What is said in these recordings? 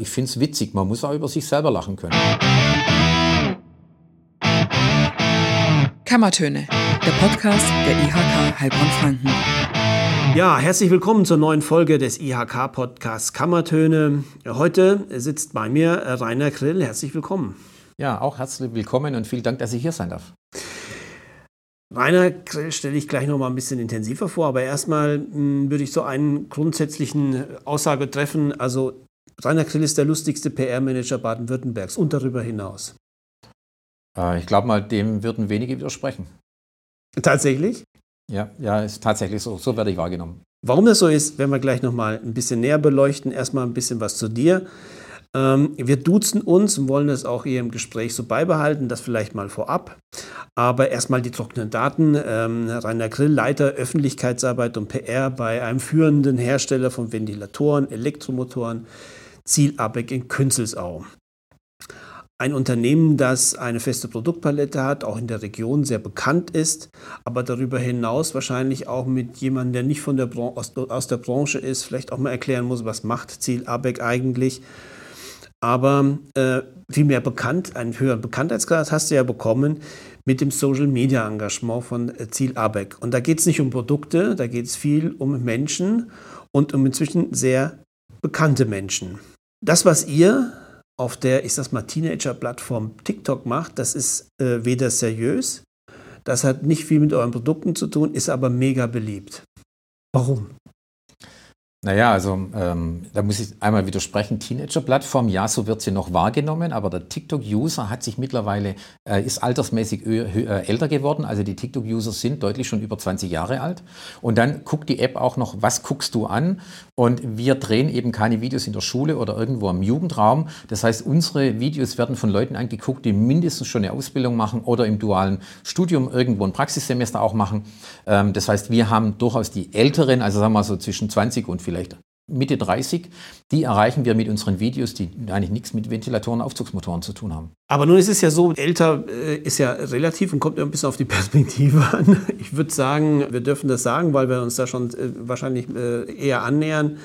Ich finde es witzig, man muss auch über sich selber lachen können. Kammertöne, der Podcast der IHK Heilbronn-Franken. Ja, herzlich willkommen zur neuen Folge des IHK-Podcasts Kammertöne. Heute sitzt bei mir Rainer Grill. Herzlich willkommen. Ja, auch herzlich willkommen und vielen Dank, dass ich hier sein darf. Rainer Grill stelle ich gleich noch mal ein bisschen intensiver vor, aber erstmal hm, würde ich so einen grundsätzlichen Aussage treffen. Also Rainer Grill ist der lustigste PR-Manager Baden-Württembergs und darüber hinaus. Äh, ich glaube mal, dem würden wenige widersprechen. Tatsächlich? Ja, ja, ist tatsächlich so. So werde ich wahrgenommen. Warum das so ist, werden wir gleich noch mal ein bisschen näher beleuchten. Erstmal ein bisschen was zu dir. Ähm, wir duzen uns und wollen das auch hier im Gespräch so beibehalten, das vielleicht mal vorab. Aber erstmal die trockenen Daten. Ähm, Rainer Grill, Leiter Öffentlichkeitsarbeit und PR bei einem führenden Hersteller von Ventilatoren, Elektromotoren, Ziel Abeck in Künzelsau. Ein Unternehmen, das eine feste Produktpalette hat, auch in der Region sehr bekannt ist, aber darüber hinaus wahrscheinlich auch mit jemandem, der nicht von der aus, aus, der Branche ist, vielleicht auch mal erklären muss, was macht Ziel Abeck eigentlich. Aber äh, viel mehr bekannt, einen höheren Bekanntheitsgrad hast du ja bekommen mit dem Social Media Engagement von äh, Ziel Abeck. Und da geht es nicht um Produkte, da geht es viel um Menschen und um inzwischen sehr bekannte Menschen. Das, was ihr auf der, ich sag's mal, Teenager-Plattform TikTok macht, das ist äh, weder seriös, das hat nicht viel mit euren Produkten zu tun, ist aber mega beliebt. Warum? Naja, also ähm, da muss ich einmal widersprechen. Teenager-Plattform, ja, so wird sie noch wahrgenommen, aber der TikTok-User hat sich mittlerweile, äh, ist altersmäßig äh, älter geworden. Also die TikTok-User sind deutlich schon über 20 Jahre alt. Und dann guckt die App auch noch, was guckst du an? Und wir drehen eben keine Videos in der Schule oder irgendwo im Jugendraum. Das heißt, unsere Videos werden von Leuten angeguckt, die mindestens schon eine Ausbildung machen oder im dualen Studium irgendwo ein Praxissemester auch machen. Ähm, das heißt, wir haben durchaus die Älteren, also sagen wir mal so zwischen 20 und vielleicht Mitte 30, die erreichen wir mit unseren Videos, die eigentlich nichts mit Ventilatoren, Aufzugsmotoren zu tun haben. Aber nun ist es ja so, älter äh, ist ja relativ und kommt ja ein bisschen auf die Perspektive an. Ich würde sagen, wir dürfen das sagen, weil wir uns da schon äh, wahrscheinlich äh, eher annähern.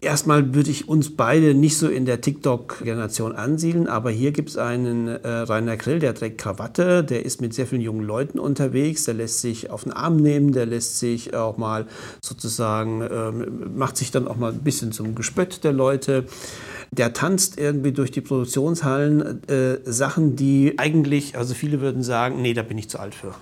Erstmal würde ich uns beide nicht so in der TikTok-Generation ansiedeln, aber hier gibt es einen äh, Rainer Grill, der trägt Krawatte, der ist mit sehr vielen jungen Leuten unterwegs, der lässt sich auf den Arm nehmen, der lässt sich auch mal sozusagen, ähm, macht sich dann auch mal ein bisschen zum Gespött der Leute. Der tanzt irgendwie durch die Produktionshallen äh, Sachen, die eigentlich, also viele würden sagen, nee, da bin ich zu alt für.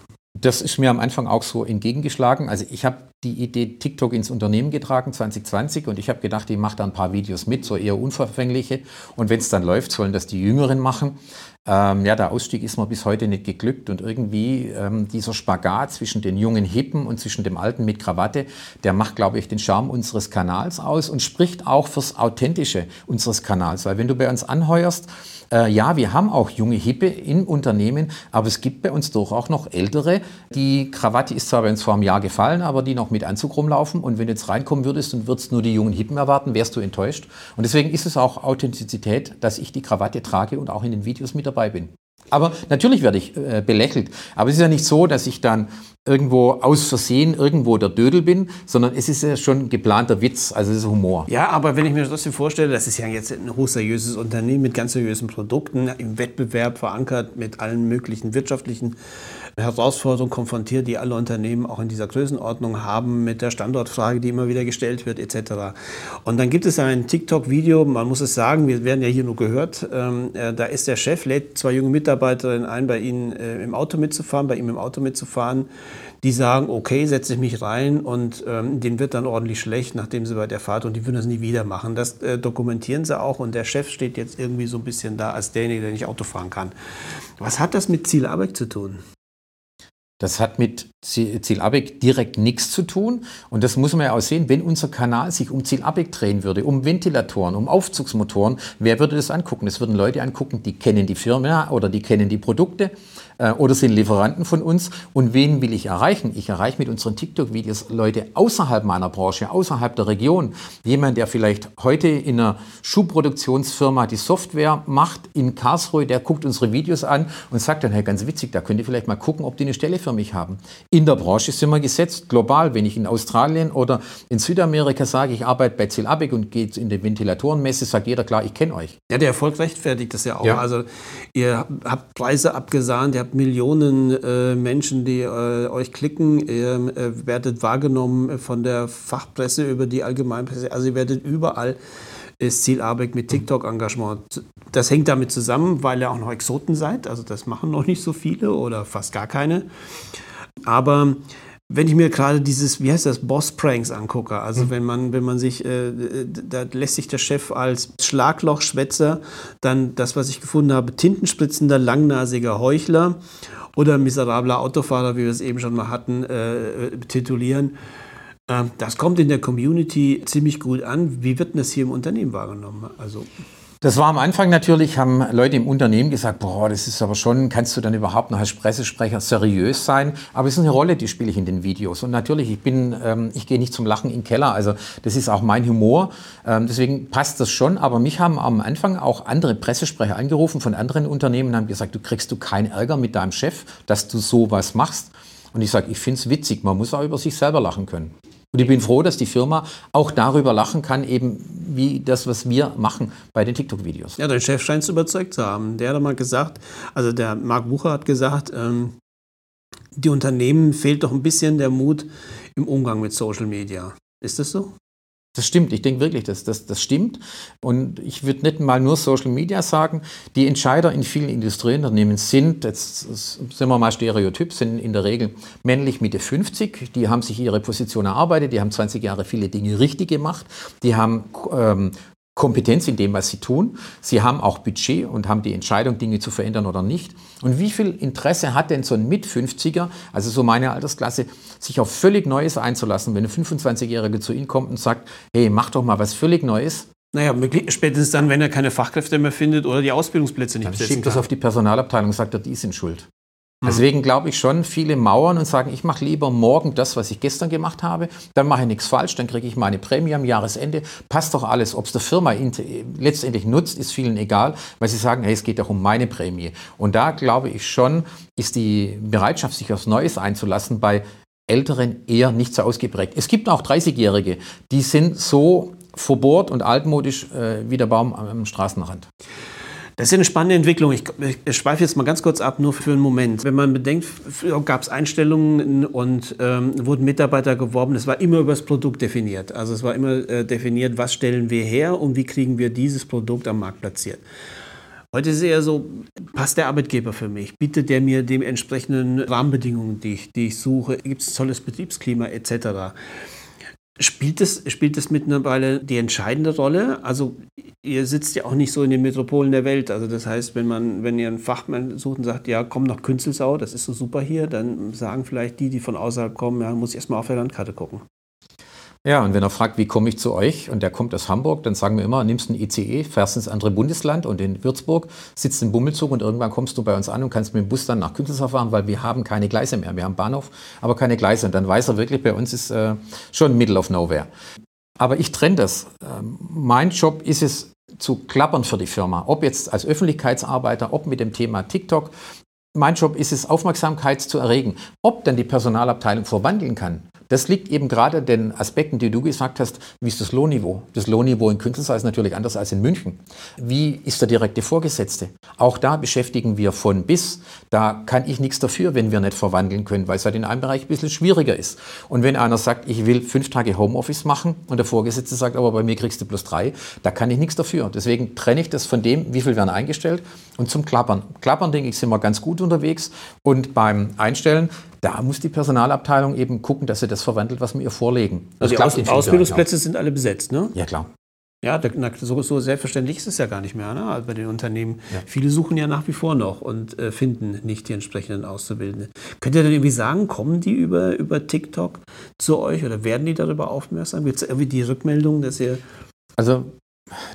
Das ist mir am Anfang auch so entgegengeschlagen. Also ich habe die Idee TikTok ins Unternehmen getragen 2020 und ich habe gedacht, ich mache da ein paar Videos mit, so eher unverfängliche. Und wenn es dann läuft, sollen das die Jüngeren machen. Ähm, ja, der Ausstieg ist mir bis heute nicht geglückt und irgendwie ähm, dieser Spagat zwischen den jungen Hippen und zwischen dem Alten mit Krawatte, der macht, glaube ich, den Charme unseres Kanals aus und spricht auch fürs Authentische unseres Kanals. Weil wenn du bei uns anheuerst, äh, ja, wir haben auch junge Hippe im Unternehmen, aber es gibt bei uns doch auch noch ältere. Die Krawatte ist zwar bei uns vor einem Jahr gefallen, aber die noch mit Anzug rumlaufen. Und wenn du jetzt reinkommen würdest und würdest nur die jungen Hippen erwarten, wärst du enttäuscht. Und deswegen ist es auch Authentizität, dass ich die Krawatte trage und auch in den Videos mit dabei bin. Aber natürlich werde ich äh, belächelt. Aber es ist ja nicht so, dass ich dann irgendwo aus Versehen irgendwo der Dödel bin, sondern es ist ja schon ein geplanter Witz, also es ist Humor. Ja, aber wenn ich mir trotzdem vorstelle, das ist ja jetzt ein hochseriöses Unternehmen mit ganz seriösen Produkten, im Wettbewerb verankert, mit allen möglichen wirtschaftlichen Herausforderungen konfrontiert, die alle Unternehmen auch in dieser Größenordnung haben, mit der Standortfrage, die immer wieder gestellt wird, etc. Und dann gibt es ein TikTok-Video, man muss es sagen, wir werden ja hier nur gehört, ähm, äh, da ist der Chef, lädt zwei junge Mitarbeiterinnen ein, bei ihnen äh, im Auto mitzufahren, bei ihm im Auto mitzufahren. Die sagen, okay, setze ich mich rein und ähm, denen wird dann ordentlich schlecht, nachdem sie bei der Fahrt und die würden das nie wieder machen. Das äh, dokumentieren sie auch und der Chef steht jetzt irgendwie so ein bisschen da als derjenige, der nicht Auto fahren kann. Was hat das mit Zielarbeit zu tun? Das hat mit Zielabeck direkt nichts zu tun. Und das muss man ja auch sehen, wenn unser Kanal sich um Zielabeck drehen würde, um Ventilatoren, um Aufzugsmotoren, wer würde das angucken? Das würden Leute angucken, die kennen die Firma oder die kennen die Produkte äh, oder sind Lieferanten von uns. Und wen will ich erreichen? Ich erreiche mit unseren TikTok-Videos Leute außerhalb meiner Branche, außerhalb der Region. Jemand, der vielleicht heute in einer Schuhproduktionsfirma die Software macht in Karlsruhe, der guckt unsere Videos an und sagt dann, hey, ganz witzig, da könnt ihr vielleicht mal gucken, ob die eine Stelle für mich haben. In der Branche sind wir gesetzt, global. Wenn ich in Australien oder in Südamerika sage, ich arbeite bei Zielabek und gehe in die Ventilatorenmesse, sagt jeder klar, ich kenne euch. Ja, der Erfolg rechtfertigt das ja auch. Ja. Also ihr habt Preise abgesahnt, ihr habt Millionen äh, Menschen, die äh, euch klicken, ihr äh, werdet wahrgenommen von der Fachpresse über die Allgemeinpresse. Also ihr werdet überall ist Ziel Arbeck mit TikTok-Engagement. Das hängt damit zusammen, weil ihr auch noch Exoten seid. Also das machen noch nicht so viele oder fast gar keine. Aber wenn ich mir gerade dieses, wie heißt das, Boss-Pranks angucke, also mhm. wenn man, wenn man sich, äh, da lässt sich der Chef als Schlaglochschwätzer, dann das, was ich gefunden habe, tintenspritzender, langnasiger Heuchler oder miserabler Autofahrer, wie wir es eben schon mal hatten, äh, titulieren. Ähm, das kommt in der Community ziemlich gut an. Wie wird denn das hier im Unternehmen wahrgenommen? Also das war am Anfang natürlich, haben Leute im Unternehmen gesagt, boah, das ist aber schon, kannst du dann überhaupt noch als Pressesprecher seriös sein? Aber es ist eine Rolle, die spiele ich in den Videos. Und natürlich, ich bin, ähm, ich gehe nicht zum Lachen in den Keller. Also das ist auch mein Humor. Ähm, deswegen passt das schon. Aber mich haben am Anfang auch andere Pressesprecher angerufen von anderen Unternehmen und haben gesagt, du kriegst du keinen Ärger mit deinem Chef, dass du sowas machst. Und ich sage, ich finde es witzig. Man muss auch über sich selber lachen können. Und ich bin froh, dass die Firma auch darüber lachen kann, eben wie das, was wir machen bei den TikTok-Videos. Ja, dein Chef scheint es überzeugt zu haben. Der hat mal gesagt, also der Marc Bucher hat gesagt, ähm, die Unternehmen fehlt doch ein bisschen der Mut im Umgang mit Social Media. Ist das so? Das stimmt, ich denke wirklich, dass das, das stimmt. Und ich würde nicht mal nur Social Media sagen. Die Entscheider in vielen Industrieunternehmen sind, jetzt sind wir mal stereotyp, sind in der Regel männlich Mitte 50. Die haben sich ihre Position erarbeitet, die haben 20 Jahre viele Dinge richtig gemacht, die haben ähm, Kompetenz in dem, was sie tun. Sie haben auch Budget und haben die Entscheidung, Dinge zu verändern oder nicht. Und wie viel Interesse hat denn so ein Mit-50er, also so meine Altersklasse, sich auf völlig Neues einzulassen, wenn ein 25-Jähriger zu Ihnen kommt und sagt, hey, mach doch mal was völlig Neues. Naja, spätestens dann, wenn er keine Fachkräfte mehr findet oder die Ausbildungsplätze nicht dann besetzen schiebt das auf die Personalabteilung und sagt, die sind schuld. Mhm. Deswegen glaube ich schon, viele mauern und sagen, ich mache lieber morgen das, was ich gestern gemacht habe, dann mache ich nichts falsch, dann kriege ich meine Prämie am Jahresende, passt doch alles. Ob es der Firma letztendlich nutzt, ist vielen egal, weil sie sagen, hey, es geht doch um meine Prämie. Und da glaube ich schon, ist die Bereitschaft, sich aufs Neues einzulassen, bei Älteren eher nicht so ausgeprägt. Es gibt auch 30-Jährige, die sind so verbohrt und altmodisch äh, wie der Baum am Straßenrand. Das ist ja eine spannende Entwicklung. Ich, ich schweife jetzt mal ganz kurz ab, nur für einen Moment. Wenn man bedenkt, gab es Einstellungen und ähm, wurden Mitarbeiter geworben. Es war immer über das Produkt definiert. Also es war immer äh, definiert, was stellen wir her und wie kriegen wir dieses Produkt am Markt platziert. Heute ist es eher so, passt der Arbeitgeber für mich? Bietet der mir die entsprechenden Rahmenbedingungen, die ich, die ich suche? Gibt es tolles Betriebsklima etc.? Spielt es, spielt es mittlerweile die entscheidende Rolle? Also ihr sitzt ja auch nicht so in den Metropolen der Welt. Also das heißt, wenn man, wenn ihr einen Fachmann sucht und sagt, ja, komm nach Künzelsau, das ist so super hier, dann sagen vielleicht die, die von außerhalb kommen, ja, muss ich erstmal auf der Landkarte gucken. Ja, und wenn er fragt, wie komme ich zu euch und der kommt aus Hamburg, dann sagen wir immer, nimmst ein ICE, fährst ins andere Bundesland und in Würzburg, sitzt im Bummelzug und irgendwann kommst du bei uns an und kannst mit dem Bus dann nach Künzelsau fahren, weil wir haben keine Gleise mehr. Wir haben Bahnhof, aber keine Gleise. Und dann weiß er wirklich, bei uns ist äh, schon Middle of Nowhere. Aber ich trenne das. Ähm, mein Job ist es, zu klappern für die Firma. Ob jetzt als Öffentlichkeitsarbeiter, ob mit dem Thema TikTok. Mein Job ist es, Aufmerksamkeit zu erregen. Ob dann die Personalabteilung verwandeln kann, das liegt eben gerade den Aspekten, die du gesagt hast, wie ist das Lohnniveau? Das Lohnniveau in Künzelsau ist natürlich anders als in München. Wie ist der direkte Vorgesetzte? Auch da beschäftigen wir von bis. Da kann ich nichts dafür, wenn wir nicht verwandeln können, weil es halt in einem Bereich ein bisschen schwieriger ist. Und wenn einer sagt, ich will fünf Tage Homeoffice machen und der Vorgesetzte sagt, aber bei mir kriegst du plus drei, da kann ich nichts dafür. Deswegen trenne ich das von dem, wie viel werden eingestellt und zum Klappern. Klappern, denke ich, sind wir ganz gut unterwegs. Und beim Einstellen, da muss die Personalabteilung eben gucken, dass sie das verwandelt, was wir ihr vorlegen. Also das die Aus Ausbildungsplätze sind alle besetzt, ne? Ja, klar. Ja, so, so, selbstverständlich ist es ja gar nicht mehr ne? also bei den Unternehmen. Ja. Viele suchen ja nach wie vor noch und äh, finden nicht die entsprechenden Auszubildenden. Könnt ihr denn irgendwie sagen, kommen die über, über TikTok zu euch oder werden die darüber aufmerksam? Gibt es irgendwie die Rückmeldung, dass ihr... Also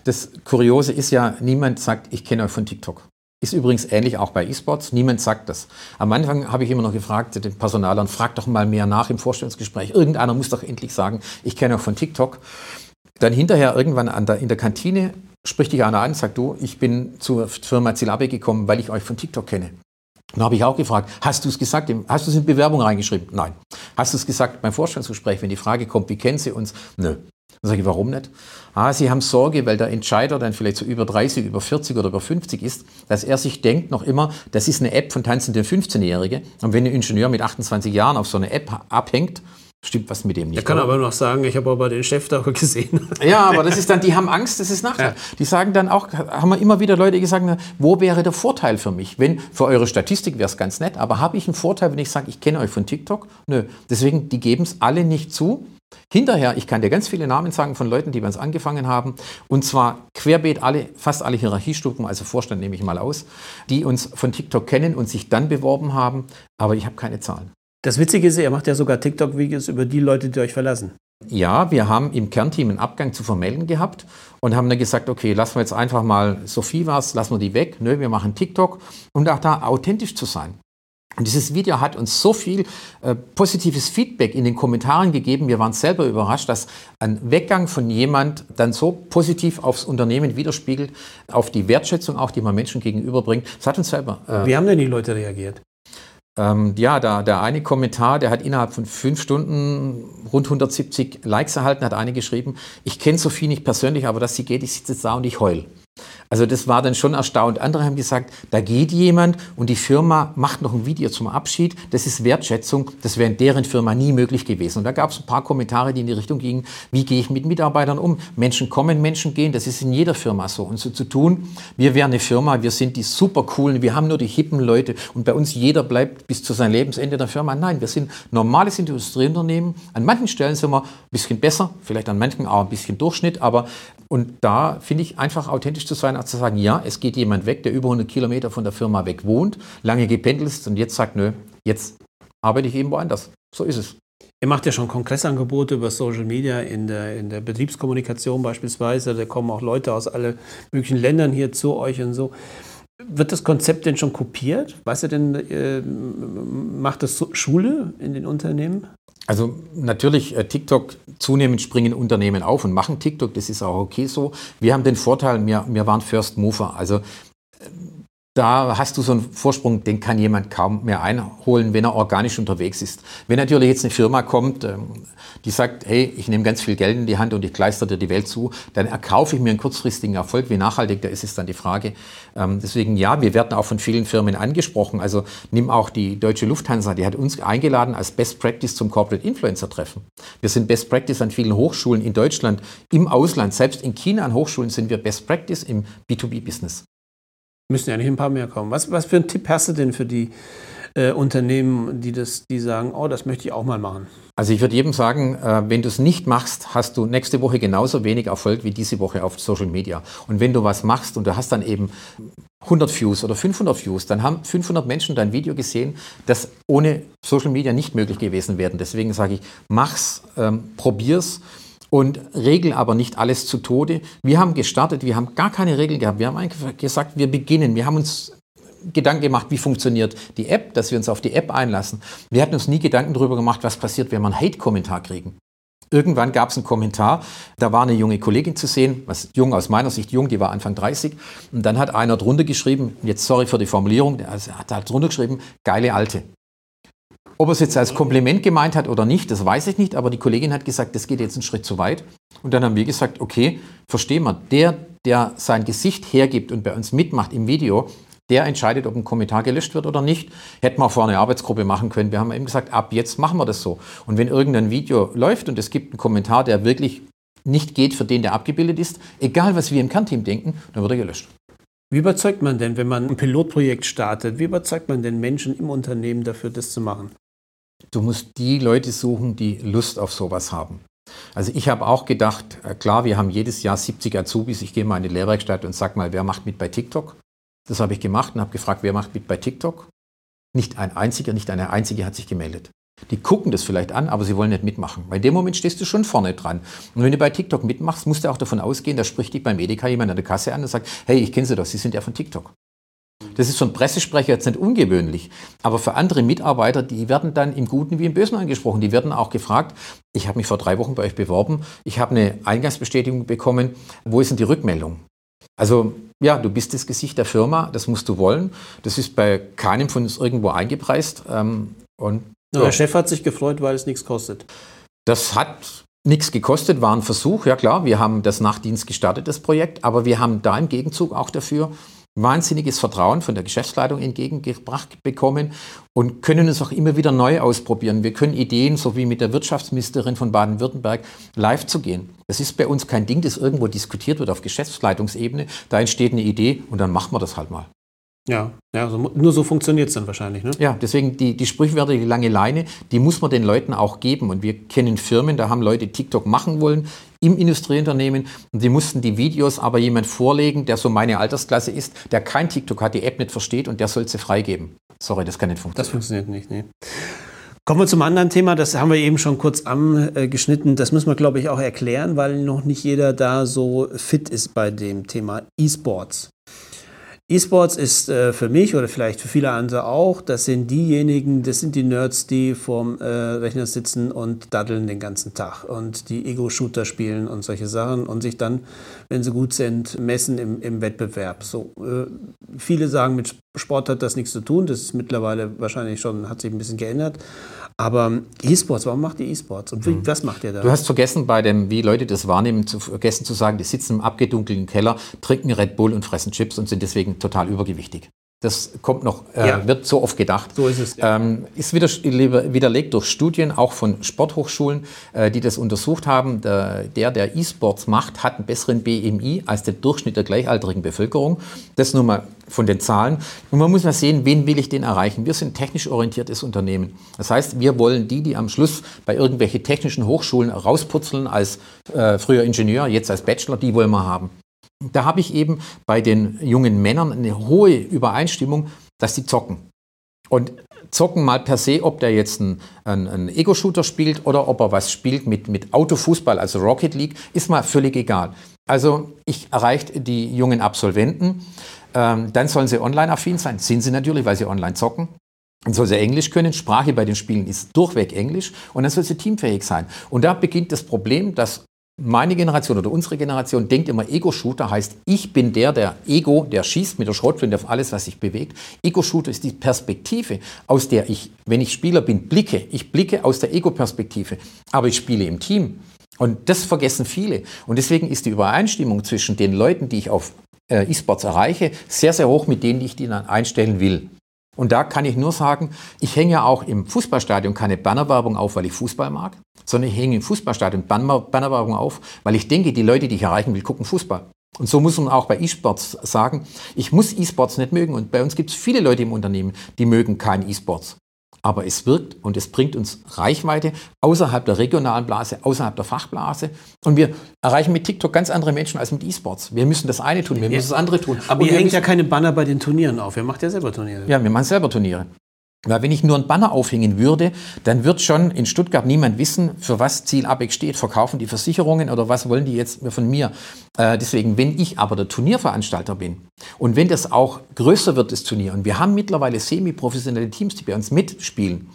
das Kuriose ist ja, niemand sagt, ich kenne euch von TikTok. Ist übrigens ähnlich auch bei E-Sports. Niemand sagt das. Am Anfang habe ich immer noch gefragt, den Personalern, frag doch mal mehr nach im Vorstellungsgespräch. Irgendeiner muss doch endlich sagen, ich kenne auch von TikTok. Dann hinterher irgendwann der, in der Kantine spricht dich einer an und sagt, du, ich bin zur Firma Zilabe gekommen, weil ich euch von TikTok kenne. Dann habe ich auch gefragt, hast du es gesagt, hast du es in Bewerbung reingeschrieben? Nein. Hast du es gesagt beim Vorstandsgespräch, wenn die Frage kommt, wie kennen Sie uns? Nö. Dann sage ich, warum nicht? Ah, Sie haben Sorge, weil der Entscheider dann vielleicht so über 30, über 40 oder über 50 ist, dass er sich denkt noch immer, das ist eine App von tanzenden 15-Jährige. Und wenn ein Ingenieur mit 28 Jahren auf so eine App abhängt, stimmt was mit dem nicht. Er kann oder? aber noch sagen, ich habe aber den Chef da gesehen. Ja, aber das ist dann, die haben Angst, das ist Nachteil. Ja. Die sagen dann auch, haben wir immer wieder Leute gesagt, wo wäre der Vorteil für mich? Wenn, für eure Statistik wäre es ganz nett, aber habe ich einen Vorteil, wenn ich sage, ich kenne euch von TikTok? Nö. Deswegen, die geben es alle nicht zu. Hinterher, ich kann dir ganz viele Namen sagen von Leuten, die bei uns angefangen haben, und zwar querbeet alle, fast alle Hierarchiestufen, also Vorstand nehme ich mal aus, die uns von TikTok kennen und sich dann beworben haben, aber ich habe keine Zahlen. Das Witzige ist, ihr macht ja sogar TikTok-Videos über die Leute, die euch verlassen. Ja, wir haben im Kernteam einen Abgang zu vermelden gehabt und haben dann gesagt, okay, lassen wir jetzt einfach mal, Sophie was, lassen wir die weg, Nö, wir machen TikTok und auch da authentisch zu sein. Und dieses Video hat uns so viel äh, positives Feedback in den Kommentaren gegeben. Wir waren selber überrascht, dass ein Weggang von jemand dann so positiv aufs Unternehmen widerspiegelt, auf die Wertschätzung auch, die man Menschen gegenüberbringt. Das hat uns selber. Äh, Wie haben denn die Leute reagiert? Ähm, ja, da, der eine Kommentar, der hat innerhalb von fünf Stunden rund 170 Likes erhalten, hat eine geschrieben, ich kenne Sophie nicht persönlich, aber dass sie geht, ich sitze jetzt da und ich heul. Also das war dann schon erstaunt. Andere haben gesagt, da geht jemand und die Firma macht noch ein Video zum Abschied. Das ist Wertschätzung. Das wäre in deren Firma nie möglich gewesen. Und da gab es ein paar Kommentare, die in die Richtung gingen, wie gehe ich mit Mitarbeitern um? Menschen kommen, Menschen gehen. Das ist in jeder Firma so. Und so zu tun, wir wären eine Firma, wir sind die super coolen, wir haben nur die hippen Leute und bei uns jeder bleibt bis zu seinem Lebensende der Firma. Nein, wir sind normales Industrieunternehmen. An manchen Stellen sind wir ein bisschen besser, vielleicht an manchen auch ein bisschen Durchschnitt, aber und da finde ich einfach authentisch zu sein, als zu sagen, ja, es geht jemand weg, der über 100 Kilometer von der Firma weg wohnt, lange gependelt ist und jetzt sagt, nö, jetzt arbeite ich eben woanders. So ist es. Ihr macht ja schon Kongressangebote über Social Media in der, in der Betriebskommunikation beispielsweise. Da kommen auch Leute aus allen möglichen Ländern hier zu euch und so. Wird das Konzept denn schon kopiert? Weißt du denn, äh, macht das Schule in den Unternehmen? Also natürlich, äh, TikTok, zunehmend springen Unternehmen auf und machen TikTok, das ist auch okay so. Wir haben den Vorteil, wir, wir waren First Mover. Also da hast du so einen Vorsprung, den kann jemand kaum mehr einholen, wenn er organisch unterwegs ist. Wenn natürlich jetzt eine Firma kommt, ähm, die sagt, hey, ich nehme ganz viel Geld in die Hand und ich kleister dir die Welt zu, dann erkaufe ich mir einen kurzfristigen Erfolg. Wie nachhaltig der ist, ist dann die Frage. Ähm, deswegen ja, wir werden auch von vielen Firmen angesprochen. Also nimm auch die deutsche Lufthansa, die hat uns eingeladen als Best Practice zum Corporate Influencer Treffen. Wir sind Best Practice an vielen Hochschulen in Deutschland, im Ausland, selbst in China an Hochschulen sind wir Best Practice im B2B-Business. Müssen ja nicht ein paar mehr kommen. Was, was für einen Tipp hast du denn für die äh, Unternehmen, die, das, die sagen, oh, das möchte ich auch mal machen? Also ich würde jedem sagen, äh, wenn du es nicht machst, hast du nächste Woche genauso wenig Erfolg wie diese Woche auf Social Media. Und wenn du was machst und du hast dann eben 100 Views oder 500 Views, dann haben 500 Menschen dein Video gesehen, das ohne Social Media nicht möglich gewesen wäre. Deswegen sage ich, mach's, ähm, probier's und regeln aber nicht alles zu Tode. Wir haben gestartet, wir haben gar keine Regeln gehabt. Wir haben einfach gesagt, wir beginnen. Wir haben uns Gedanken gemacht, wie funktioniert die App, dass wir uns auf die App einlassen. Wir hatten uns nie Gedanken darüber gemacht, was passiert, wenn wir einen Hate-Kommentar kriegen. Irgendwann gab es einen Kommentar, da war eine junge Kollegin zu sehen, was jung aus meiner Sicht jung, die war Anfang 30. Und dann hat einer drunter geschrieben, jetzt sorry für die Formulierung, der hat halt drunter geschrieben, geile Alte. Ob er es jetzt als Kompliment gemeint hat oder nicht, das weiß ich nicht, aber die Kollegin hat gesagt, das geht jetzt einen Schritt zu weit. Und dann haben wir gesagt, okay, verstehen wir, der, der sein Gesicht hergibt und bei uns mitmacht im Video, der entscheidet, ob ein Kommentar gelöscht wird oder nicht. Hätten wir vorher eine Arbeitsgruppe machen können. Wir haben eben gesagt, ab jetzt machen wir das so. Und wenn irgendein Video läuft und es gibt einen Kommentar, der wirklich nicht geht für den, der abgebildet ist, egal was wir im Kernteam denken, dann wird er gelöscht. Wie überzeugt man denn, wenn man ein Pilotprojekt startet, wie überzeugt man denn Menschen im Unternehmen dafür, das zu machen? Du musst die Leute suchen, die Lust auf sowas haben. Also ich habe auch gedacht, äh, klar, wir haben jedes Jahr 70 Azubis. Ich gehe mal in die Lehrwerkstatt und sage mal, wer macht mit bei TikTok? Das habe ich gemacht und habe gefragt, wer macht mit bei TikTok? Nicht ein einziger, nicht eine einzige hat sich gemeldet. Die gucken das vielleicht an, aber sie wollen nicht mitmachen. Weil in dem Moment stehst du schon vorne dran. Und wenn du bei TikTok mitmachst, musst du auch davon ausgehen, da spricht dich beim Edeka jemand an der Kasse an und sagt, hey, ich kenne Sie doch, Sie sind ja von TikTok. Das ist für einen Pressesprecher jetzt nicht ungewöhnlich. Aber für andere Mitarbeiter, die werden dann im Guten wie im Bösen angesprochen. Die werden auch gefragt, ich habe mich vor drei Wochen bei euch beworben, ich habe eine Eingangsbestätigung bekommen, wo ist denn die Rückmeldung? Also ja, du bist das Gesicht der Firma, das musst du wollen. Das ist bei keinem von uns irgendwo eingepreist. Ähm, und, ja. Der Chef hat sich gefreut, weil es nichts kostet. Das hat nichts gekostet, war ein Versuch, ja klar. Wir haben das Nachtdienst gestartet, das Projekt, aber wir haben da im Gegenzug auch dafür wahnsinniges Vertrauen von der Geschäftsleitung entgegengebracht bekommen und können es auch immer wieder neu ausprobieren. Wir können Ideen, so wie mit der Wirtschaftsministerin von Baden-Württemberg, live zu gehen. Das ist bei uns kein Ding, das irgendwo diskutiert wird auf Geschäftsleitungsebene. Da entsteht eine Idee und dann machen wir das halt mal. Ja, ja also nur so funktioniert es dann wahrscheinlich. Ne? Ja, deswegen die, die Sprichwörter, die lange Leine, die muss man den Leuten auch geben. Und wir kennen Firmen, da haben Leute TikTok machen wollen im Industrieunternehmen und die mussten die Videos aber jemand vorlegen, der so meine Altersklasse ist, der kein TikTok hat, die App nicht versteht und der soll sie freigeben. Sorry, das kann nicht funktionieren. Das funktioniert nicht, nee. Kommen wir zum anderen Thema, das haben wir eben schon kurz angeschnitten. Das müssen wir, glaube ich, auch erklären, weil noch nicht jeder da so fit ist bei dem Thema E-Sports. E-Sports ist äh, für mich oder vielleicht für viele andere auch, das sind diejenigen, das sind die Nerds, die vorm äh, Rechner sitzen und daddeln den ganzen Tag und die Ego-Shooter spielen und solche Sachen und sich dann, wenn sie gut sind, messen im, im Wettbewerb. So, äh, viele sagen, mit Sport hat das nichts zu tun, das ist mittlerweile wahrscheinlich schon, hat sich ein bisschen geändert. Aber E-Sports, warum macht ihr E-Sports? Und mhm. was macht ihr da? Du hast vergessen, bei dem, wie Leute das wahrnehmen, zu, vergessen zu sagen, die sitzen im abgedunkelten Keller, trinken Red Bull und fressen Chips und sind deswegen total übergewichtig. Das kommt noch, äh, ja. wird so oft gedacht. So ist es. Ja. Ähm, ist wieder, widerlegt durch Studien, auch von Sporthochschulen, äh, die das untersucht haben. Der, der E-Sports macht, hat einen besseren BMI als der Durchschnitt der gleichaltrigen Bevölkerung. Das nur mal von den Zahlen. Und man muss mal sehen, wen will ich denn erreichen? Wir sind ein technisch orientiertes Unternehmen. Das heißt, wir wollen die, die am Schluss bei irgendwelchen technischen Hochschulen rausputzeln als äh, früher Ingenieur, jetzt als Bachelor, die wollen wir haben da habe ich eben bei den jungen Männern eine hohe Übereinstimmung, dass sie zocken. Und zocken mal per se, ob der jetzt einen, einen Ego-Shooter spielt oder ob er was spielt mit, mit Autofußball, also Rocket League, ist mal völlig egal. Also ich erreicht die jungen Absolventen, ähm, dann sollen sie online-affin sein, sind sie natürlich, weil sie online zocken. Dann soll sie Englisch können, Sprache bei den Spielen ist durchweg Englisch und dann soll sie teamfähig sein. Und da beginnt das Problem, dass meine Generation oder unsere Generation denkt immer, Ego-Shooter heißt, ich bin der, der Ego, der schießt mit der Schrotflinte auf alles, was sich bewegt. Ego-Shooter ist die Perspektive, aus der ich, wenn ich Spieler bin, blicke. Ich blicke aus der Ego-Perspektive, aber ich spiele im Team. Und das vergessen viele. Und deswegen ist die Übereinstimmung zwischen den Leuten, die ich auf äh, E-Sports erreiche, sehr, sehr hoch mit denen, die ich die dann einstellen will. Und da kann ich nur sagen, ich hänge ja auch im Fußballstadion keine Bannerwerbung auf, weil ich Fußball mag, sondern ich hänge im Fußballstadion Bannerwerbung auf, weil ich denke, die Leute, die ich erreichen will, gucken Fußball. Und so muss man auch bei E-Sports sagen, ich muss E-Sports nicht mögen. Und bei uns gibt es viele Leute im Unternehmen, die mögen keinen E-Sports. Aber es wirkt und es bringt uns Reichweite außerhalb der regionalen Blase, außerhalb der Fachblase. Und wir erreichen mit TikTok ganz andere Menschen als mit E-Sports. Wir müssen das eine tun, wir müssen das andere tun. Aber ihr hängt ja keine Banner bei den Turnieren auf. Ihr macht ja selber Turniere. Ja, wir machen selber Turniere. Weil wenn ich nur ein Banner aufhängen würde, dann wird schon in Stuttgart niemand wissen, für was Ziel ABEC steht. Verkaufen die Versicherungen oder was wollen die jetzt von mir? Äh, deswegen, wenn ich aber der Turnierveranstalter bin und wenn das auch größer wird, das Turnier, und wir haben mittlerweile semi-professionelle Teams, die bei uns mitspielen,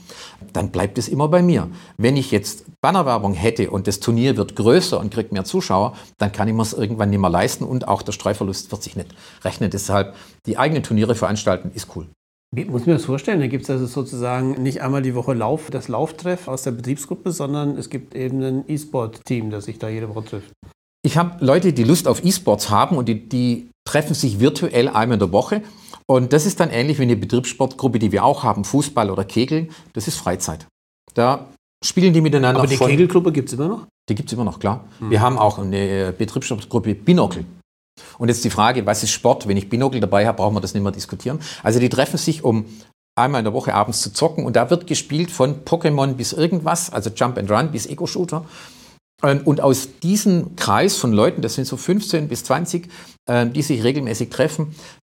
dann bleibt es immer bei mir. Wenn ich jetzt Bannerwerbung hätte und das Turnier wird größer und kriegt mehr Zuschauer, dann kann ich mir es irgendwann nicht mehr leisten und auch der Streuverlust wird sich nicht rechnen. Deshalb, die eigenen Turniere veranstalten ist cool. Wie muss ich mir das vorstellen? Da gibt es also sozusagen nicht einmal die Woche Lauf, das Lauftreff aus der Betriebsgruppe, sondern es gibt eben ein E-Sport-Team, das sich da jede Woche trifft. Ich habe Leute, die Lust auf E-Sports haben und die, die treffen sich virtuell einmal in der Woche. Und das ist dann ähnlich wie eine Betriebssportgruppe, die wir auch haben, Fußball oder Kegeln. Das ist Freizeit. Da spielen die miteinander. Aber die Kegelgruppe gibt es immer noch? Die gibt es immer noch, klar. Mhm. Wir haben auch eine Betriebssportgruppe Binocle. Und jetzt die Frage, was ist Sport? Wenn ich Binokel dabei habe, brauchen wir das nicht mehr diskutieren. Also die treffen sich, um einmal in der Woche abends zu zocken und da wird gespielt von Pokémon bis irgendwas, also Jump and Run bis Ego-Shooter. Und aus diesem Kreis von Leuten, das sind so 15 bis 20, ähm, die sich regelmäßig treffen,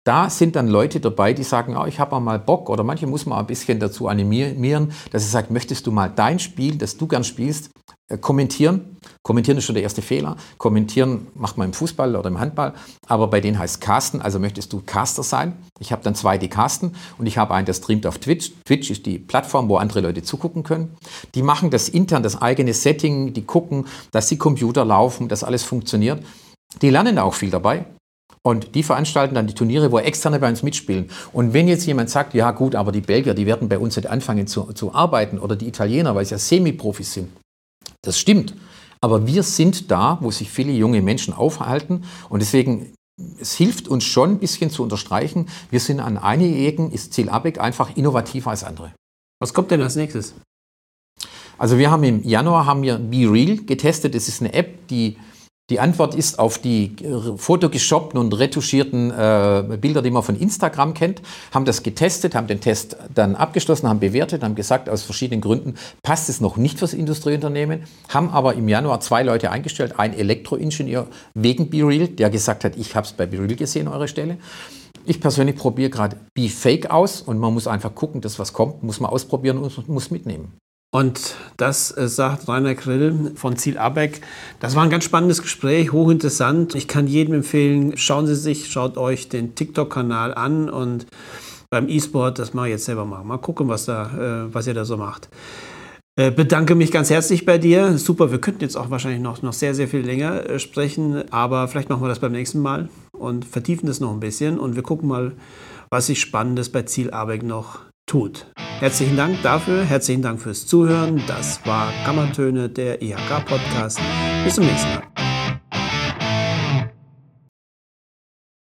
da sind dann Leute dabei, die sagen, oh, ich habe mal Bock oder manche muss man ein bisschen dazu animieren, dass sie sagt, möchtest du mal dein Spiel, das du gern spielst, äh, kommentieren. Kommentieren ist schon der erste Fehler. Kommentieren macht man im Fußball oder im Handball, aber bei denen heißt Casten, also möchtest du Caster sein. Ich habe dann zwei, die casten und ich habe einen, der streamt auf Twitch. Twitch ist die Plattform, wo andere Leute zugucken können. Die machen das intern, das eigene Setting, die gucken, dass die Computer laufen, dass alles funktioniert. Die lernen auch viel dabei. Und die veranstalten dann die Turniere, wo Externe bei uns mitspielen. Und wenn jetzt jemand sagt, ja gut, aber die Belgier, die werden bei uns nicht anfangen zu, zu arbeiten oder die Italiener, weil sie ja Semi-Profis sind. Das stimmt. Aber wir sind da, wo sich viele junge Menschen aufhalten. Und deswegen, es hilft uns schon ein bisschen zu unterstreichen, wir sind an einigen, ist Ziel ABEC einfach innovativer als andere. Was kommt denn als nächstes? Also wir haben im Januar haben wir Be Real getestet. Das ist eine App, die die Antwort ist auf die äh, fotogeshoppten und retuschierten äh, Bilder, die man von Instagram kennt. Haben das getestet, haben den Test dann abgeschlossen, haben bewertet, haben gesagt, aus verschiedenen Gründen passt es noch nicht fürs Industrieunternehmen. Haben aber im Januar zwei Leute eingestellt, ein Elektroingenieur wegen BeReal, der gesagt hat, ich habe es bei BeReal gesehen, eure Stelle. Ich persönlich probiere gerade BeFake aus und man muss einfach gucken, dass was kommt, muss man ausprobieren und muss mitnehmen. Und das äh, sagt Rainer Grill von Ziel Abeck. Das war ein ganz spannendes Gespräch, hochinteressant. Ich kann jedem empfehlen, schauen Sie sich, schaut euch den TikTok-Kanal an und beim E-Sport, das mache ich jetzt selber mal. Mal gucken, was, da, äh, was ihr da so macht. Äh, bedanke mich ganz herzlich bei dir. Super, wir könnten jetzt auch wahrscheinlich noch, noch sehr, sehr viel länger äh, sprechen, aber vielleicht machen wir das beim nächsten Mal und vertiefen das noch ein bisschen und wir gucken mal, was sich Spannendes bei Ziel Abeck noch tut. Herzlichen Dank dafür, herzlichen Dank fürs Zuhören. Das war Kammertöne, der IHK-Podcast. Bis zum nächsten Mal.